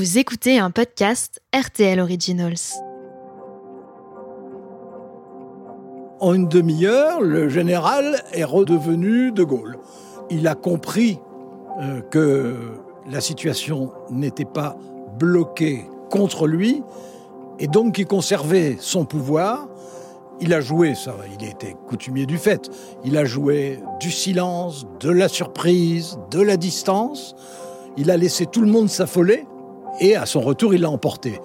Vous écoutez un podcast RTL Originals. En une demi-heure, le général est redevenu De Gaulle. Il a compris euh, que la situation n'était pas bloquée contre lui et donc qu'il conservait son pouvoir. Il a joué, ça, il était coutumier du fait, il a joué du silence, de la surprise, de la distance. Il a laissé tout le monde s'affoler et à son retour, il l'a emporté.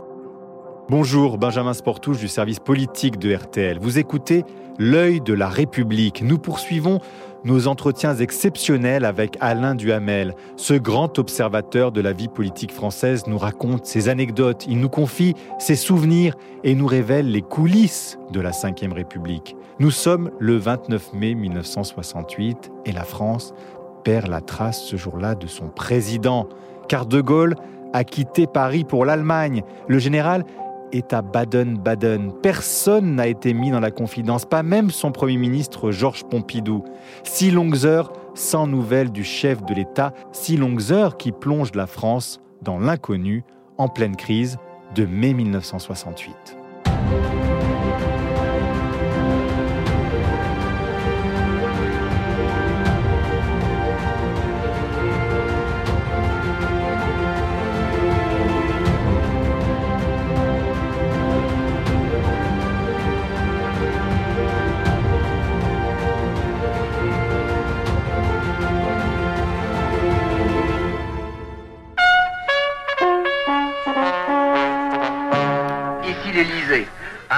Bonjour, Benjamin Sportouche du service politique de RTL. Vous écoutez L'œil de la République. Nous poursuivons nos entretiens exceptionnels avec Alain Duhamel. Ce grand observateur de la vie politique française nous raconte ses anecdotes, il nous confie ses souvenirs et nous révèle les coulisses de la Ve République. Nous sommes le 29 mai 1968 et la France perd la trace ce jour-là de son président, car De Gaulle a quitté Paris pour l'Allemagne. Le général est à Baden-Baden. Personne n'a été mis dans la confidence, pas même son Premier ministre Georges Pompidou. Six longues heures sans nouvelles du chef de l'État, six longues heures qui plongent la France dans l'inconnu en pleine crise de mai 1968.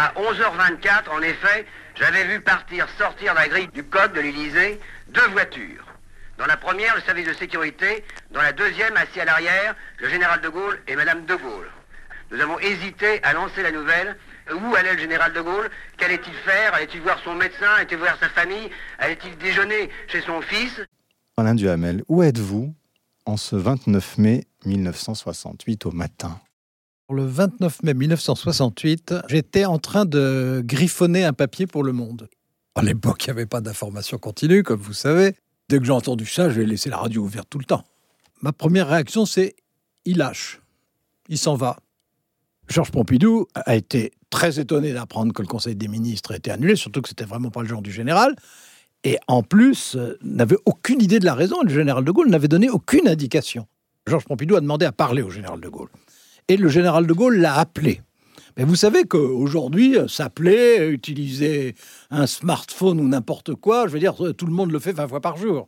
À 11h24, en effet, j'avais vu partir, sortir la grille du code de l'Élysée, deux voitures. Dans la première, le service de sécurité. Dans la deuxième, assis à l'arrière, le général de Gaulle et Madame de Gaulle. Nous avons hésité à lancer la nouvelle. Où allait le général de Gaulle? Qu'allait-il faire? Allait-il voir son médecin? Allait-il voir sa famille? Allait-il déjeuner chez son fils? Alain Duhamel, où êtes-vous en ce 29 mai 1968 au matin? Le 29 mai 1968, j'étais en train de griffonner un papier pour Le Monde. À l'époque, il n'y avait pas d'information continue, comme vous savez. Dès que j'ai entendu ça, j'ai laissé la radio ouverte tout le temps. Ma première réaction, c'est il lâche. Il s'en va. Georges Pompidou a été très étonné d'apprendre que le Conseil des ministres était annulé, surtout que c'était vraiment pas le genre du général. Et en plus, euh, n'avait aucune idée de la raison. Le général de Gaulle n'avait donné aucune indication. Georges Pompidou a demandé à parler au général de Gaulle et le général de Gaulle l'a appelé. Mais vous savez qu'aujourd'hui, s'appeler, utiliser un smartphone ou n'importe quoi, je veux dire, tout le monde le fait 20 fois par jour.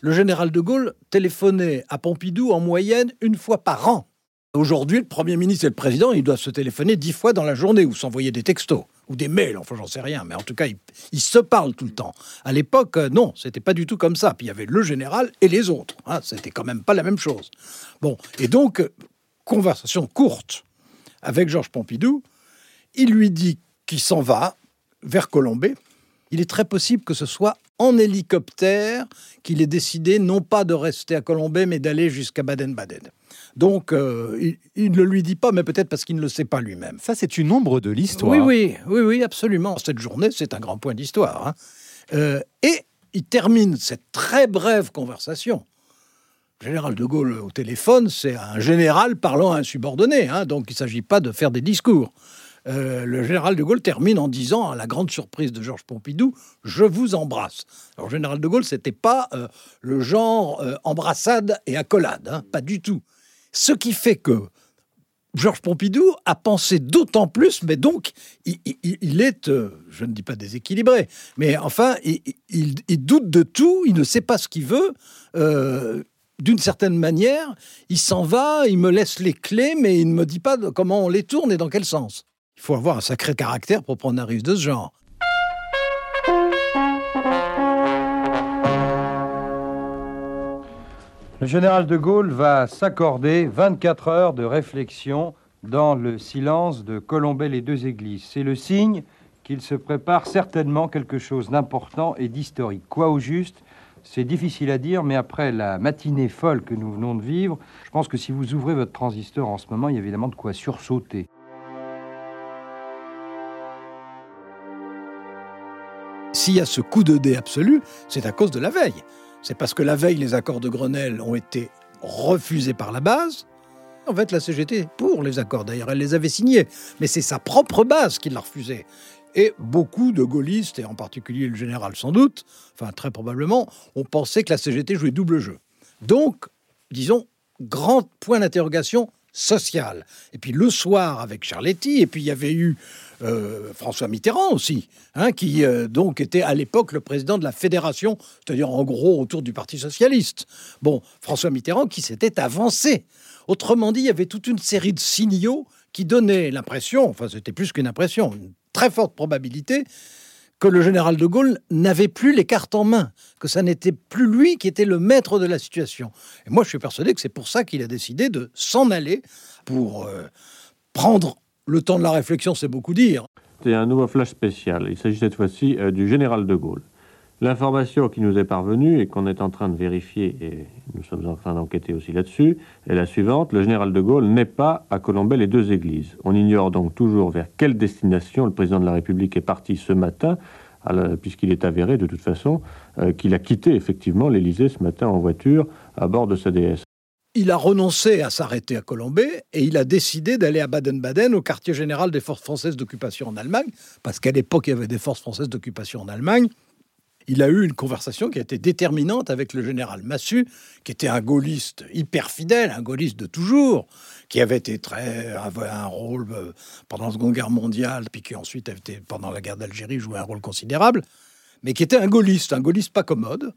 Le général de Gaulle téléphonait à Pompidou en moyenne une fois par an. Aujourd'hui, le Premier ministre et le Président, ils doivent se téléphoner dix fois dans la journée ou s'envoyer des textos ou des mails, enfin j'en sais rien, mais en tout cas, ils, se parlent tout le temps. À l'époque, euh, non, c'était pas du tout comme ça. Puis il y avait le général et les autres. Hein, c'était quand même pas la même chose. Bon, et donc, conversation courte avec Georges Pompidou, il lui dit qu'il s'en va vers Colombey. Il est très possible que ce soit en hélicoptère qu'il ait décidé non pas de rester à Colombey, mais d'aller jusqu'à Baden-Baden. Donc, euh, il, ne lui dit pas, mais peut-être parce qu'il ne le sait pas lui-même. Ça, c'est une ombre de l'histoire. Oui, oui, oui, oui, absolument. Cette journée, c'est un grand point d'histoire. Hein. Euh, et il termine cette très brève conversation général de Gaulle au téléphone, c'est un général parlant à un subordonné, hein, donc il ne s'agit pas de faire des discours. Euh, le général de Gaulle termine en disant, à la grande surprise de Georges Pompidou, Je vous embrasse. Alors, général de Gaulle, c'était pas euh, le genre euh, embrassade et accolade, hein, pas du tout. Ce qui fait que Georges Pompidou a pensé d'autant plus, mais donc il, est, je ne dis pas déséquilibré, mais enfin, il, doute de tout, il ne sait pas ce qu'il veut d'une certaine manière, il s'en va, il me laisse les clés, mais il ne me dit pas comment on les tourne et dans quel sens. Il faut avoir un sacré caractère pour prendre un risque de ce genre. Le général de Gaulle va s'accorder 24 heures de réflexion dans le silence de Colombey les deux églises. C'est le signe qu'il se prépare certainement quelque chose d'important et d'historique. Quoi au juste, c'est difficile à dire, mais après la matinée folle que nous venons de vivre, je pense que si vous ouvrez votre transistor en ce moment, il y a évidemment de quoi sursauter. S'il y a ce coup de dé absolu, c'est à cause de la veille. C'est parce que la veille, les accords de Grenelle ont été refusés par la base. En fait, la CGT pour les accords. D'ailleurs, elle les avait signés. Mais c'est sa propre base qui l'a refusé. Et beaucoup de gaullistes, et en particulier le général sans doute, enfin très probablement, ont pensé que la CGT jouait double jeu. Donc, disons, grand point d'interrogation social. Et puis le soir avec Charletti, et puis il y avait eu euh, François Mitterrand aussi, hein, qui euh, donc était à l'époque le président de la fédération, c'est-à-dire en gros autour du Parti socialiste. Bon, François Mitterrand qui s'était avancé. Autrement dit, il y avait toute une série de signaux qui donnaient l'impression, enfin c'était plus qu'une impression, une très forte probabilité que le général de Gaulle n'avait plus les cartes en main, que ça n'était plus lui qui était le maître de la situation. Et moi, je suis persuadé que c'est pour ça qu'il a décidé de s'en aller pour euh, prendre le temps de la réflexion, c'est beaucoup dire. C'est un nouveau flash spécial. Il s'agit cette fois-ci euh, du général de Gaulle. L'information qui nous est parvenue et qu'on est en train de vérifier, et nous sommes en train d'enquêter aussi là-dessus, est la suivante. Le général de Gaulle n'est pas à Colombey les deux églises. On ignore donc toujours vers quelle destination le président de la République est parti ce matin, puisqu'il est avéré de toute façon euh, qu'il a quitté effectivement l'Élysée ce matin en voiture à bord de sa DS il a renoncé à s'arrêter à Colombey et il a décidé d'aller à Baden-Baden, au quartier général des forces françaises d'occupation en Allemagne, parce qu'à l'époque, il y avait des forces françaises d'occupation en Allemagne il a eu une conversation qui a été déterminante avec le général Massu, qui était un gaulliste hyper fidèle, un gaulliste de toujours, qui avait été très, avait un rôle euh, pendant la Seconde Guerre mondiale, puis qui ensuite, été, pendant la guerre d'Algérie, joué un rôle considérable, mais qui était un gaulliste, un gaulliste pas commode,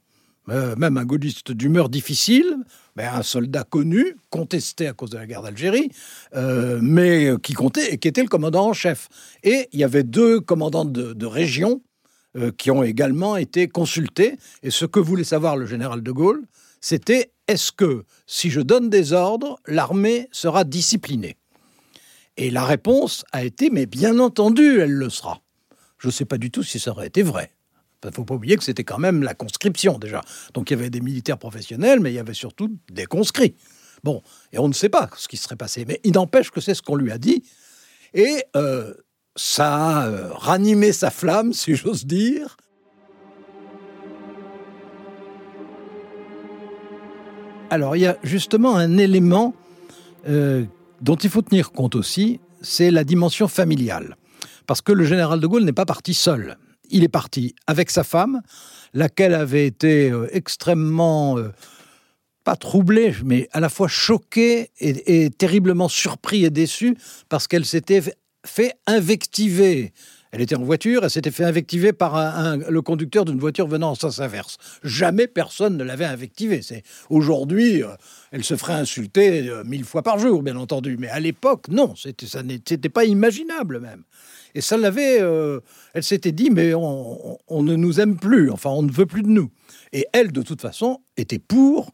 euh, même un gaulliste d'humeur difficile, mais un soldat connu, contesté à cause de la guerre d'Algérie, euh, mais qui comptait et qui était le commandant en chef. Et il y avait deux commandants de région euh, qui ont également été consultés. Et ce que voulait savoir le général de Gaulle, c'était est-ce que si je donne des ordres, l'armée sera disciplinée? Et la réponse a été mais bien entendu, elle le sera. Je ne sais pas du tout si ça aurait été vrai. Il ne faut pas oublier que c'était quand même la conscription déjà. Donc il y avait des militaires professionnels, mais il y avait surtout des conscrits. Bon, et on ne sait pas ce qui serait passé, mais il n'empêche que c'est ce qu'on lui a dit. Et euh, ça a euh, ranimé sa flamme, si j'ose dire. Alors, il y a justement un élément euh, dont il faut tenir compte aussi, c'est la dimension familiale. Parce que le général de Gaulle n'est pas parti seul. Il est parti avec sa femme, laquelle avait été euh, extrêmement, pas troublée, mais à la fois choquée et, et terriblement surpris et déçue, parce qu'elle s'était fait invectiver. Elle était en voiture, elle s'était fait invectiver par le conducteur d'une voiture venant en sens inverse. Jamais personne ne l'avait invectivée. C'est aujourd'hui, euh, elle se ferait insulter euh, mille fois par jour, bien entendu. Mais à l'époque, non, c'était ça n'était pas imaginable même. Et ça l'avait. Euh, elle s'était dit, mais on, on, ne nous aime plus. Enfin, on ne veut plus de nous. Et elle, de toute façon, était pour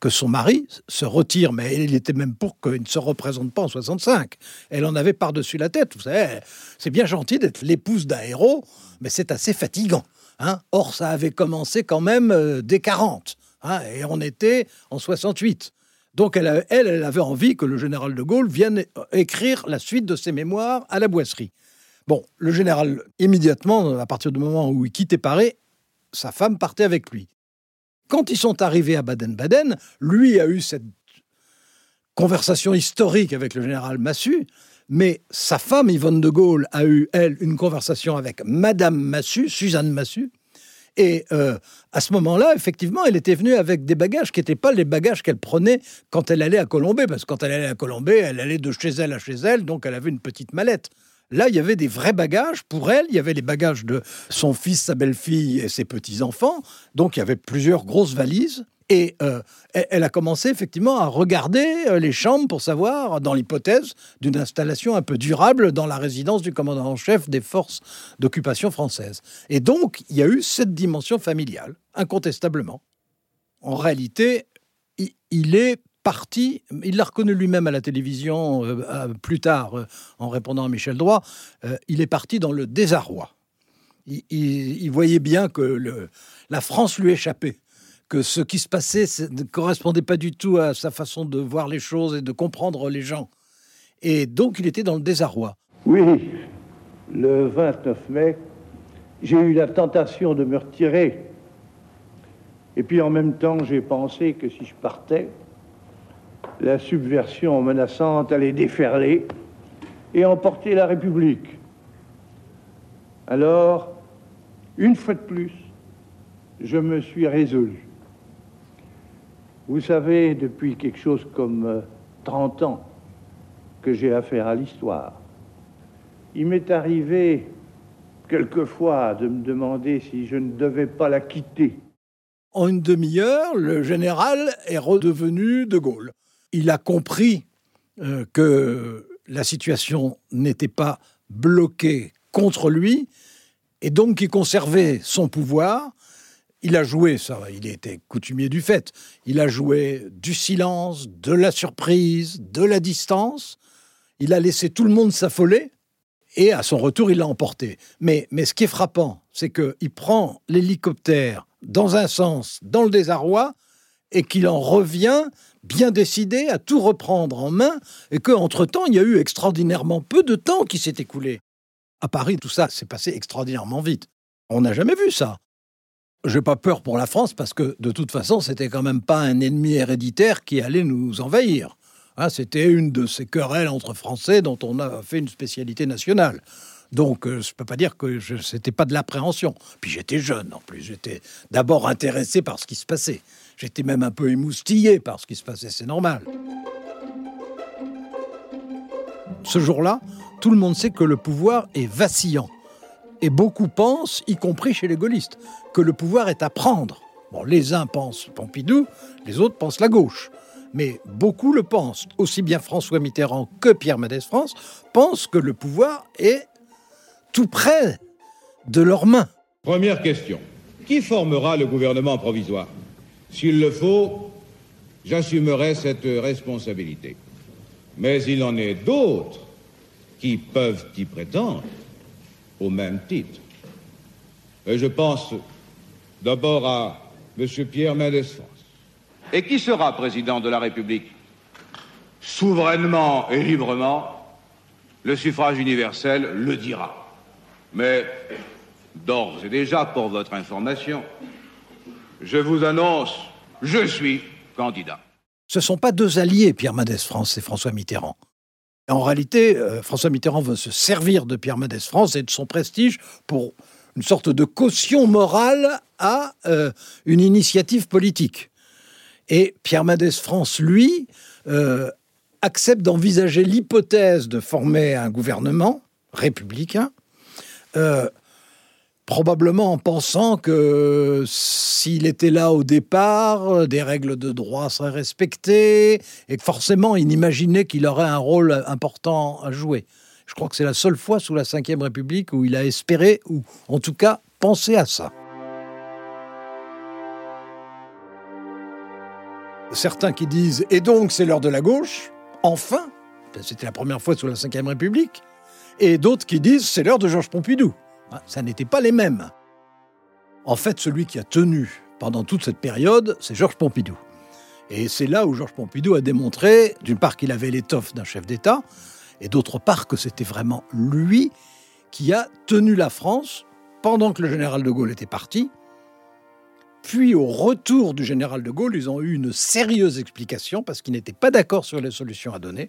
que son mari se retire, mais il était même pour qu'il ne se représente pas en 65. Elle en avait par-dessus la tête. Vous savez, c'est bien gentil d'être l'épouse d'un héros, mais c'est assez fatigant. Hein Or, ça avait commencé quand même euh, dès 40, hein, et on était en 68. Donc, elle, elle, elle avait envie que le général de Gaulle vienne écrire la suite de ses mémoires à la boisserie. Bon, le général, immédiatement, à partir du moment où il quittait Paris, sa femme partait avec lui. Quand ils sont arrivés à Baden-Baden, lui a eu cette conversation historique avec le général Massu, mais sa femme Yvonne de Gaulle a eu, elle, une conversation avec Madame Massu, Suzanne Massu. Et euh, à ce moment-là, effectivement, elle était venue avec des bagages qui n'étaient pas les bagages qu'elle prenait quand elle allait à Colombey, parce que quand elle allait à Colombey, elle allait de chez elle à chez elle, donc elle avait une petite mallette. Là, il y avait des vrais bagages pour elle. Il y avait les bagages de son fils, sa belle-fille et ses petits-enfants. Donc, il y avait plusieurs grosses valises. Et euh, elle a commencé effectivement à regarder euh, les chambres pour savoir, dans l'hypothèse d'une installation un peu durable dans la résidence du commandant en chef des forces d'occupation françaises. Et donc, il y a eu cette dimension familiale, incontestablement. En réalité, il est parti, il l'a reconnu lui-même à la télévision euh, plus tard euh, en répondant à Michel Droit, euh, il est parti dans le désarroi. Il, voyait bien que la France lui échappait, que ce qui se passait ne correspondait pas du tout à sa façon de voir les choses et de comprendre les gens. Et donc il était dans le désarroi. Oui, le 29 mai, j'ai eu la tentation de me retirer. Et puis en même temps, j'ai pensé que si je partais, la subversion menaçante allait déferler et emporter la République. Alors, une fois de plus, je me suis résolu. Vous savez, depuis quelque chose comme 30 euh, ans que j'ai affaire à l'histoire, il m'est arrivé quelquefois de me demander si je ne devais pas la quitter. En une demi-heure, le général est redevenu De Gaulle. Il a compris euh, que la situation n'était pas bloquée contre lui, et donc il conservait son pouvoir. Il a joué, ça, il était coutumier du fait, il a joué du silence, de la surprise, de la distance. Il a laissé tout le monde s'affoler, et à son retour, il l'a emporté. Mais, mais ce qui est frappant, c'est qu'il prend l'hélicoptère dans un sens, dans le désarroi, et qu'il en revient bien décidé à tout reprendre en main, et qu'entre-temps, il y a eu extraordinairement peu de temps qui s'est écoulé. À Paris, tout ça s'est passé extraordinairement vite. On n'a jamais vu ça. J'ai pas peur pour la France parce que de toute façon, c'était quand même pas un ennemi héréditaire qui allait nous envahir. Hein, c'était une de ces querelles entre Français dont on a fait une spécialité nationale. Donc, euh, je ne peux pas dire que ce n'était pas de l'appréhension. Puis j'étais jeune en plus. J'étais d'abord intéressé par ce qui se passait. J'étais même un peu émoustillé par ce qui se passait. C'est normal. Ce jour-là, tout le monde sait que le pouvoir est vacillant. Et beaucoup pensent, y compris chez les gaullistes, que le pouvoir est à prendre. Bon, les uns pensent Pompidou, les autres pensent la gauche mais beaucoup le pensent. Aussi bien François Mitterrand que Pierre Mendès France pensent que le pouvoir est tout près de leurs mains. Première question. Qui formera le gouvernement provisoire? S'il le faut, j'assumerai cette responsabilité. Mais il en est d'autres qui peuvent y prétendre au même titre. Et je pense d'abord à M. Pierre Mendès France. Et qui sera président de la République? Souverainement et librement, le suffrage universel le dira. Mais d'ores et déjà, pour votre information, je vous annonce, je suis candidat. Ce ne sont pas deux alliés, Pierre Mendès France et François Mitterrand. En réalité, euh, François Mitterrand veut se servir de Pierre Mendès France et de son prestige pour une sorte de caution morale à euh, une initiative politique. Et Pierre Mendès France, lui, euh, accepte d'envisager l'hypothèse de former un gouvernement républicain, probablement en pensant que s'il était là au départ, des règles de droit seraient respectées, et forcément il imaginait qu'il aurait un rôle important à jouer. Je crois que c'est la seule fois sous la Ve République où il a espéré, ou en tout cas pensé à ça. certains qui disent Et donc c'est l'heure de la gauche, enfin, c'était la première fois sous la Ve République, et d'autres qui disent C'est l'heure de Georges Pompidou. Ah, ça n'était pas les mêmes. En fait, celui qui a tenu pendant toute cette période, c'est Georges Pompidou. Et c'est là où Georges Pompidou a démontré, d'une part, qu'il avait l'étoffe d'un chef d'État, et d'autre part, que c'était vraiment lui qui a tenu la France pendant que le général de Gaulle était parti, puis au retour du général de Gaulle, ils ont eu une sérieuse explication parce qu'ils n'étaient pas d'accord sur les solutions à donner.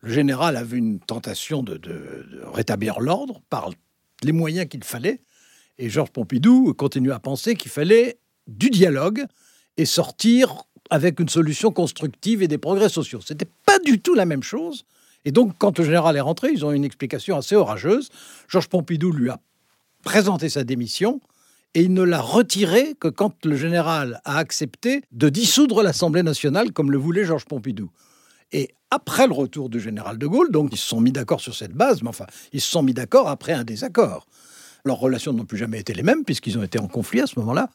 Le général avait une tentation de, rétablir l'ordre par les moyens qu'il fallait. Et Georges Pompidou continue à penser qu'il fallait du dialogue et sortir avec une solution constructive et des progrès sociaux. Ce n'était pas du tout la même chose. Et donc, quand le général est rentré, ils ont une explication assez orageuse. Georges Pompidou lui a présenté sa démission et il ne l'a retiré que quand le général a accepté de dissoudre l'Assemblée nationale comme le voulait Georges Pompidou. Et après le retour du général de Gaulle, donc ils se sont mis d'accord sur cette base, mais enfin, ils se sont mis d'accord après un désaccord. Leurs relations n'ont plus jamais été les mêmes puisqu'ils ont été en conflit à ce moment-là.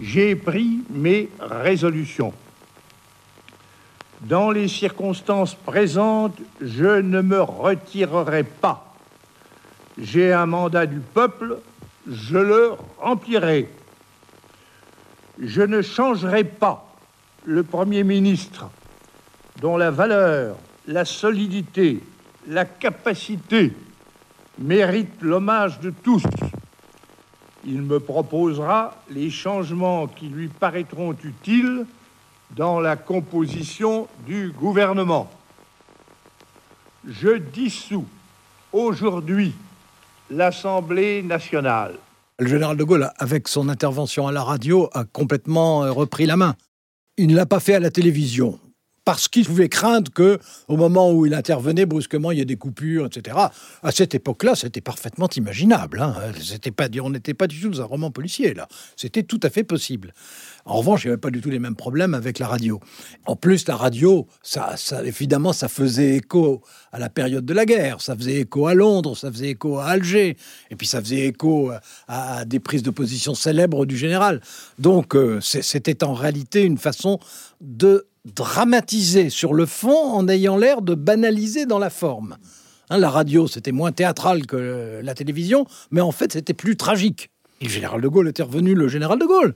J'ai pris mes résolutions. Dans les circonstances présentes, je ne me retirerai pas. J'ai un mandat du peuple je le remplirai. Je ne changerai pas le Premier ministre dont la valeur, la solidité, la capacité méritent l'hommage de tous. Il me proposera les changements qui lui paraîtront utiles dans la composition du gouvernement. Je dissous aujourd'hui l'Assemblée nationale. Le général de Gaulle, avec son intervention à la radio, a complètement euh, repris la main. Il ne l'a pas fait à la télévision parce qu'il pouvait craindre que, au moment où il intervenait brusquement, il y ait des coupures, etc. À cette époque-là, c'était parfaitement imaginable. Hein. Pas, on n'était pas du tout dans un roman policier là. C'était tout à fait possible. En revanche, il n'y avait pas du tout les mêmes problèmes avec la radio. En plus, la radio, ça, évidemment, ça faisait écho à la période de la guerre. Ça faisait écho à Londres, ça faisait écho à Alger, et puis ça faisait écho à, des prises de position célèbres du général. Donc, euh, c'était en réalité une façon de dramatiser sur le fond en ayant l'air de banaliser dans la forme. Hein, la radio, c'était moins théâtral que la télévision, mais en fait, c'était plus tragique. Le général de Gaulle était revenu le général de Gaulle.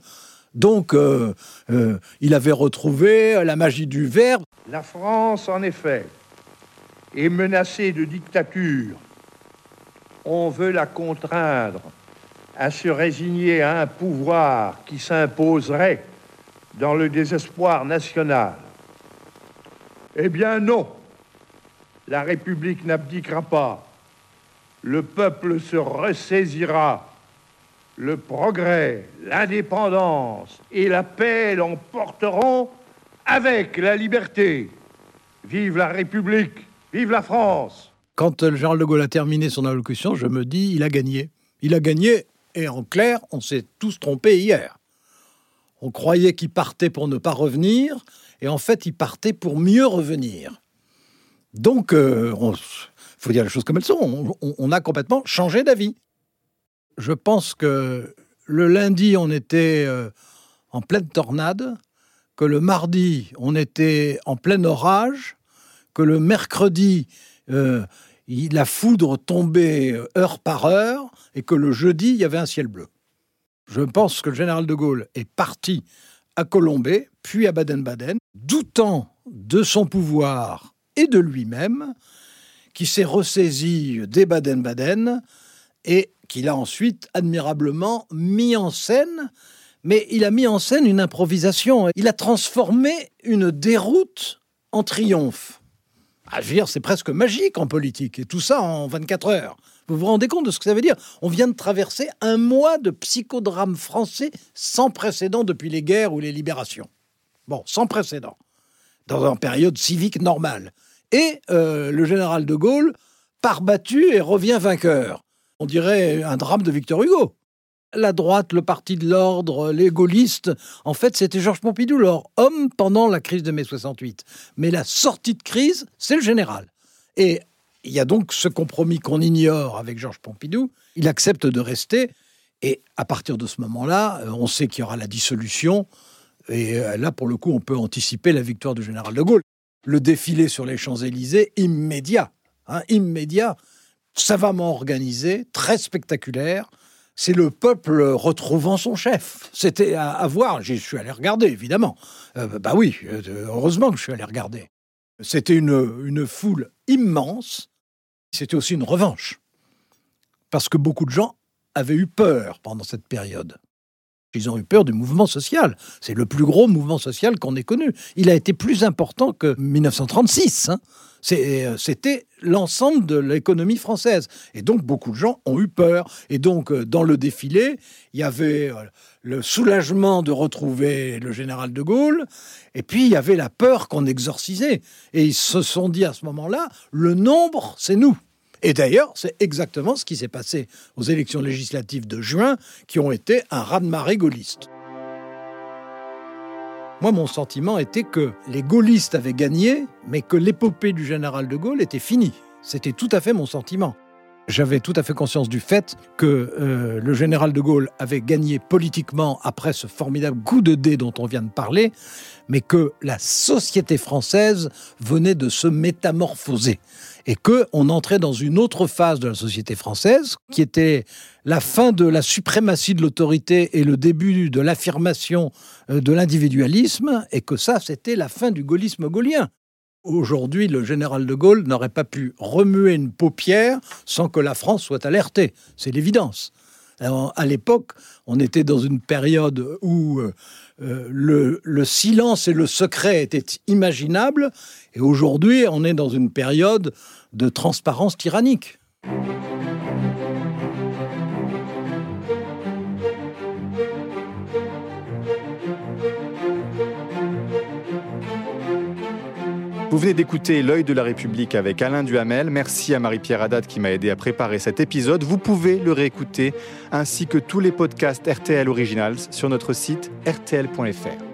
Donc, euh, euh, il avait retrouvé la magie du verbe. La France, en effet, est menacée de dictature. On veut la contraindre à se résigner à un pouvoir qui s'imposerait dans le désespoir national. Eh bien non, la République n'abdiquera pas. Le peuple se ressaisira. Le progrès, l'indépendance et la paix l'emporteront avec la liberté. Vive la République, vive la France. Quand Charles de Gaulle a terminé son allocution, je me dis, il a gagné. Il a gagné, et en clair, on s'est tous trompés hier. On croyait qu'il partait pour ne pas revenir, et en fait, il partait pour mieux revenir. Donc, euh, faut dire les choses comme elles sont, on, a complètement changé d'avis. Je pense que le lundi, on était euh, en pleine tornade, que le mardi, on était en plein orage, que le mercredi, euh, la foudre tombait heure par heure, et que le jeudi, il y avait un ciel bleu. Je pense que le général de Gaulle est parti à Colombey, puis à Baden-Baden, doutant de son pouvoir et de lui-même, qui s'est ressaisi dès Baden-Baden et qu'il a ensuite admirablement mis en scène, mais il a mis en scène une improvisation. Il a transformé une déroute en triomphe. Dire, c'est presque magique en politique, et tout ça en 24 heures. Vous vous rendez compte de ce que ça veut dire? On vient de traverser un mois de psychodrame français sans précédent depuis les guerres ou les libérations. Bon, sans précédent, dans une période civique normale. Et euh, le général de Gaulle part battu et revient vainqueur. On dirait un drame de Victor Hugo. La droite, le parti de l'ordre, les gaullistes, en fait, c'était Georges Pompidou, leur homme pendant la crise de mai 68. Mais la sortie de crise, c'est le général. Et il y a donc ce compromis qu'on ignore avec Georges Pompidou. Il accepte de rester. Et à partir de ce moment-là, euh, on sait qu'il y aura la dissolution. Et euh, là, pour le coup, on peut anticiper la victoire du général de Gaulle. Le défilé sur les Champs-Élysées, immédiat, hein, immédiat, savamment organisé, très spectaculaire. C'est le peuple retrouvant son chef. C'était à, voir. Je suis allé regarder, évidemment. Euh, bah oui, heureusement que je suis allé regarder. C'était une, une foule immense c'était aussi une revanche. Parce que beaucoup de gens avaient eu peur pendant cette période. Ils ont eu peur du mouvement social. C'est le plus gros mouvement social qu'on ait connu. Il a été plus important que 1936. Hein. Euh, c'était l'ensemble de l'économie française. Et donc, beaucoup de gens ont eu peur. Et donc, euh, dans le défilé, il y avait euh, le soulagement de retrouver le général de Gaulle. Et puis, il y avait la peur qu'on exorcisait. Et ils se sont dit à ce moment-là, le nombre, c'est nous. Et d'ailleurs, c'est exactement ce qui s'est passé aux élections législatives de juin, qui ont été un raz-de-marée gaulliste. Moi, mon sentiment était que les gaullistes avaient gagné, mais que l'épopée du général de Gaulle était finie. C'était tout à fait mon sentiment. J'avais tout à fait conscience du fait que euh, le général de Gaulle avait gagné politiquement après ce formidable coup de dé dont on vient de parler, mais que la société française venait de se métamorphoser et que on entrait dans une autre phase de la société française qui était la fin de la suprématie de l'autorité et le début de l'affirmation euh, de l'individualisme et que ça c'était la fin du gaullisme gaullien. Aujourd'hui, le général de Gaulle n'aurait pas pu remuer une paupière sans que la France soit alertée. C'est l'évidence. À l'époque, on était dans une période où euh, euh, le, le, silence et le secret étaient imaginables, et aujourd'hui, on est dans une période de transparence tyrannique. Vous venez d'écouter L'œil de la République avec Alain Duhamel. Merci à Marie-Pierre Haddad qui m'a aidé à préparer cet épisode. Vous pouvez le réécouter ainsi que tous les podcasts RTL Originals sur notre site rtl.fr.